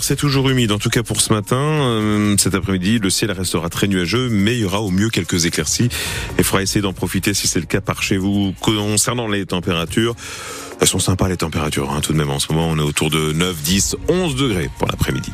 c'est toujours humide, en tout cas pour ce matin. Euh, cet après-midi, le ciel restera très nuageux, mais il y aura au mieux quelques éclaircies. Il faudra essayer d'en profiter si c'est le cas par chez vous. Concernant les températures, elles sont sympas les températures, hein, tout de même. En ce moment, on est autour de 9, 10, 11 degrés pour l'après-midi.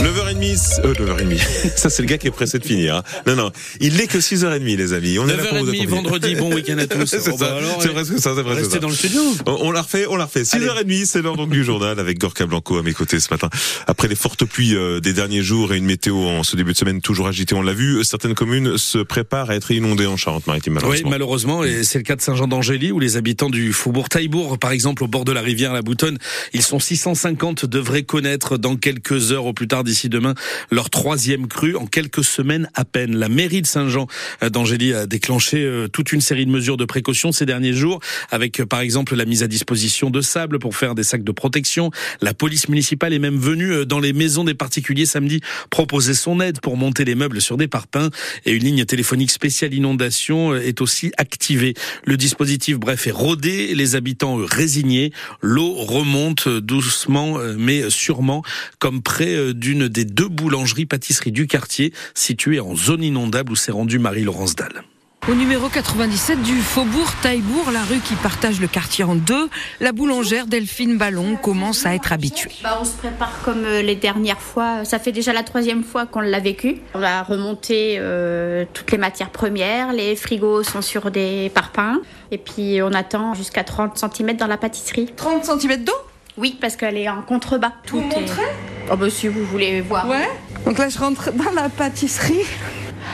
9h30, euh, 9h30. Ça, c'est le gars qui est pressé de finir. Hein. Non, non. Il n'est que 6h30, les amis. On est 9h30, vendredi, bon week-end à tous. c'est ça. c'est presque ça, c'est presque ça. dans le studio. On, on l'a refait, on l'a refait. 6h30, c'est l'heure donc du journal avec Gorka Blanco à mes côtés ce matin. Après les fortes pluies euh, des derniers jours et une météo en ce début de semaine toujours agitée, on l'a vu, certaines communes se préparent à être inondées en Charente-Maritime, malheureusement. Oui, malheureusement. Et c'est le cas de Saint-Jean-d'Angély où les habitants du Faubourg Taillebourg, par exemple, au bord de la rivière La Boutonne, ils sont 650, devraient connaître dans quelques heures au plus tard d'ici demain leur troisième crue en quelques semaines à peine. La mairie de Saint-Jean d'Angély a déclenché euh, toute une série de mesures de précaution ces derniers jours, avec euh, par exemple la mise à disposition de sable pour faire des sacs de protection. La police municipale est même venue euh, dans les maisons des particuliers samedi proposer son aide pour monter les meubles sur des parpaings et une ligne téléphonique spéciale inondation est aussi activée. Le dispositif, bref, est rodé, les habitants résignés. L'eau remonte doucement mais sûrement comme près d'une des deux boulangeries boulangerie-pâtisserie du quartier, située en zone inondable où s'est rendue Marie-Laurence Dalle. Au numéro 97 du Faubourg Taillebourg, la rue qui partage le quartier en deux, la boulangère Delphine Ballon commence à être habituée. Bah, on se prépare comme euh, les dernières fois. Ça fait déjà la troisième fois qu'on l'a vécu. On va remonter euh, toutes les matières premières. Les frigos sont sur des parpaings. Et puis on attend jusqu'à 30 cm dans la pâtisserie. 30 cm d'eau? Oui, parce qu'elle est en contrebas. Tout vous montrer? Oh bah si vous voulez voir. Ouais. Donc là, je rentre dans la pâtisserie.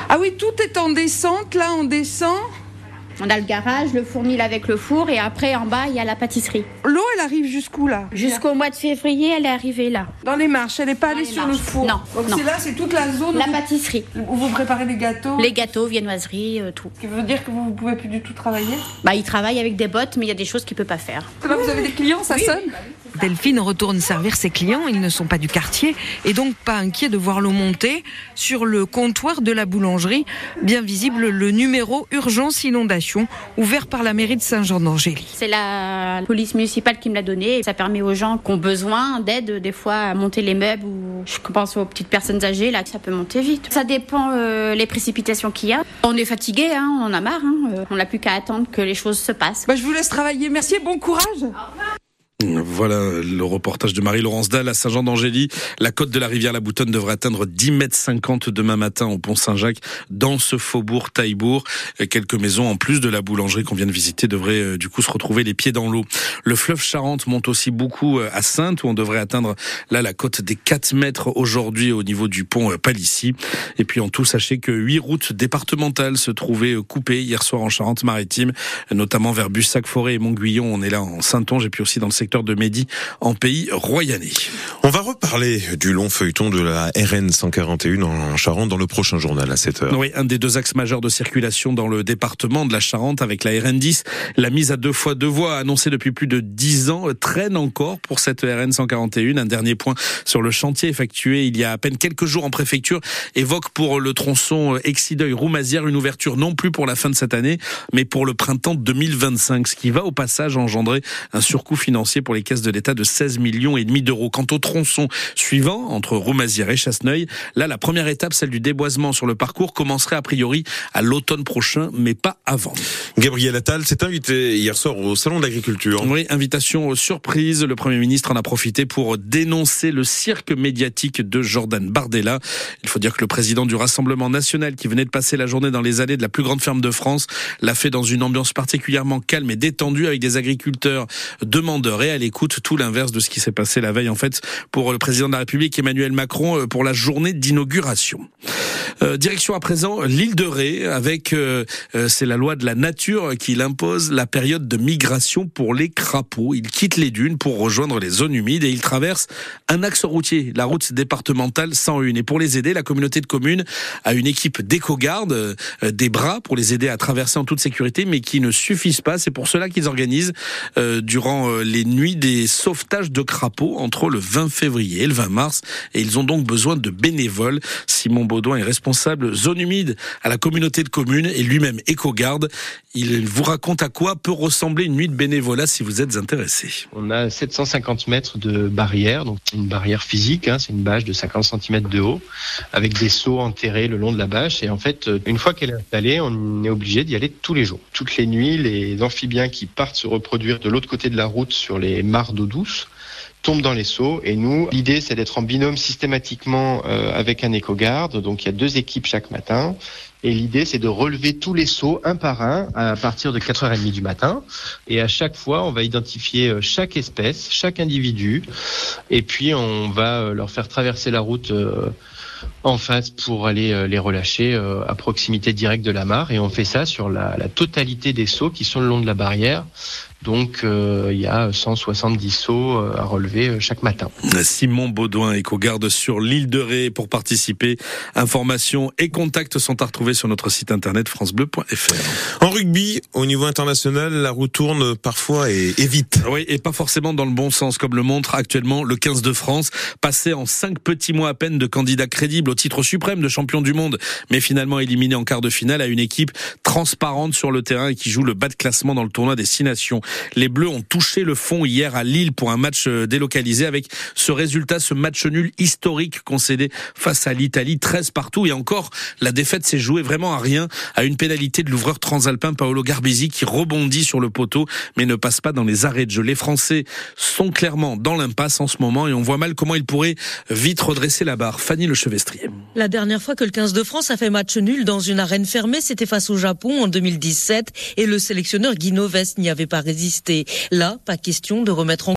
Ah oui, tout est en descente. Là, on descend. On a le garage, le fournil avec le four et après en bas il y a la pâtisserie. L'eau elle arrive jusqu'où là? Jusqu'au mois de février elle est arrivée là. Dans les marches, elle n'est pas allée sur le four Non. Donc c'est là, c'est toute la zone. La pâtisserie. Où vous préparez les gâteaux Les gâteaux, viennoiseries, euh, tout. Ce qui veut dire que vous ne pouvez plus du tout travailler? Bah il travaille avec des bottes mais il y a des choses qu'il ne peut pas faire. Là vous avez des clients, ça sonne? Delphine retourne servir ses clients, ils ne sont pas du quartier et donc pas inquiets de voir l'eau monter sur le comptoir de la boulangerie, bien visible le numéro urgence inondation ouvert par la mairie de Saint-Jean-d'Angély. C'est la police municipale qui me l'a donné. Ça permet aux gens qui ont besoin d'aide, des fois, à monter les meubles ou je pense aux petites personnes âgées, là, ça peut monter vite. Ça dépend euh, les précipitations qu'il y a. On est fatigué, hein, on en a marre. Hein, euh, on n'a plus qu'à attendre que les choses se passent. Bah, je vous laisse travailler. Merci et bon courage. Au revoir. Voilà le reportage de Marie-Laurence Dalle à Saint-Jean-d'Angély. La côte de la rivière La Boutonne devrait atteindre 10 mètres 50 demain matin au pont Saint-Jacques dans ce faubourg Taillebourg. Quelques maisons en plus de la boulangerie qu'on vient de visiter devraient euh, du coup se retrouver les pieds dans l'eau. Le fleuve Charente monte aussi beaucoup euh, à Sainte où on devrait atteindre là la côte des 4 mètres aujourd'hui au niveau du pont euh, Palissy. Et puis en tout, sachez que 8 routes départementales se trouvaient coupées hier soir en Charente-Maritime, notamment vers Bussac-Forêt et Montguillon. On est là en Saintonge et puis aussi dans le secteur de Mehdi en pays royanais. On va reparler du long feuilleton de la RN 141 en Charente dans le prochain journal à 7h. Oui, un des deux axes majeurs de circulation dans le département de la Charente avec la RN 10. La mise à deux fois deux voies annoncée depuis plus de dix ans traîne encore pour cette RN 141. Un dernier point sur le chantier effectué il y a à peine quelques jours en préfecture évoque pour le tronçon Exideuil-Roumazière une ouverture non plus pour la fin de cette année, mais pour le printemps 2025, ce qui va au passage engendrer un surcoût financier pour les caisses de l'État de 16 millions et demi d'euros. Quant au tronçon suivant, entre Roumazière et Chasseneuil, là, la première étape, celle du déboisement sur le parcours, commencerait a priori à l'automne prochain, mais pas avant. Gabriel Attal s'est invité hier soir au Salon de l'Agriculture. Oui, invitation surprise. Le Premier ministre en a profité pour dénoncer le cirque médiatique de Jordan Bardella. Il faut dire que le président du Rassemblement national, qui venait de passer la journée dans les allées de la plus grande ferme de France, l'a fait dans une ambiance particulièrement calme et détendue avec des agriculteurs demandeurs et à l'écoute, tout l'inverse de ce qui s'est passé la veille en fait pour le président de la République Emmanuel Macron euh, pour la journée d'inauguration. Euh, direction à présent l'île de Ré avec euh, euh, c'est la loi de la nature qui impose la période de migration pour les crapauds. Ils quittent les dunes pour rejoindre les zones humides et ils traversent un axe routier, la route départementale 101. Et pour les aider, la communauté de communes a une équipe d'éco-gardes, des bras pour les aider à traverser en toute sécurité, mais qui ne suffisent pas. C'est pour cela qu'ils organisent durant les nuit des sauvetages de crapauds entre le 20 février et le 20 mars et ils ont donc besoin de bénévoles. Simon Baudouin est responsable zone humide à la communauté de communes et lui-même éco-garde. Il vous raconte à quoi peut ressembler une nuit de bénévolat si vous êtes intéressé. On a 750 mètres de barrière, donc une barrière physique, hein, c'est une bâche de 50 cm de haut, avec des seaux enterrés le long de la bâche. Et en fait, une fois qu'elle est installée, on est obligé d'y aller tous les jours. Toutes les nuits, les amphibiens qui partent se reproduire de l'autre côté de la route sur les mares d'eau douce tombent dans les seaux. Et nous l'idée c'est d'être en binôme systématiquement euh, avec un éco-garde. Donc il y a deux équipes chaque matin. Et l'idée c'est de relever tous les seaux un par un à partir de 4h30 du matin. Et à chaque fois on va identifier euh, chaque espèce chaque individu. Et puis on va euh, leur faire traverser la route en face pour aller les relâcher à proximité directe de la mare. Et on fait ça sur la, la totalité des seaux qui sont le long de la barrière donc euh, il y a 170 sauts euh, à relever euh, chaque matin. Simon Baudouin, éco-garde sur l'île de Ré pour participer. Informations et contacts sont à retrouver sur notre site internet francebleu.fr. En rugby, au niveau international, la roue tourne parfois et, et, vite. Oui, et pas forcément dans le bon sens, comme le montre actuellement le 15 de France, passé en cinq petits mois à peine de candidat crédible au titre suprême de champion du monde, mais finalement éliminé en quart de finale à une équipe transparente sur le terrain et qui joue le bas de classement dans le tournoi des Six Nations. Les Bleus ont touché le fond hier à Lille pour un match euh, délocalisé avec ce résultat, ce match nul historique concédé face à l'Italie, 13 partout. Et encore, la défaite s'est jouée vraiment à rien, à une pénalité de l'ouvreur transalpin Paolo Garbisi qui rebondit sur le poteau mais ne passe pas dans les arrêts de jeu. Les Français sont clairement dans l'impasse en ce moment et on voit mal comment ils pourraient vite redresser la barre. Fanny Lechevestrier. La dernière fois que le 15 de France a fait match nul dans une arène fermée, c'était face au Japon en 2017 et le sélectionneur Guy Noves n'y avait pas résisté. Là, pas question de remettre en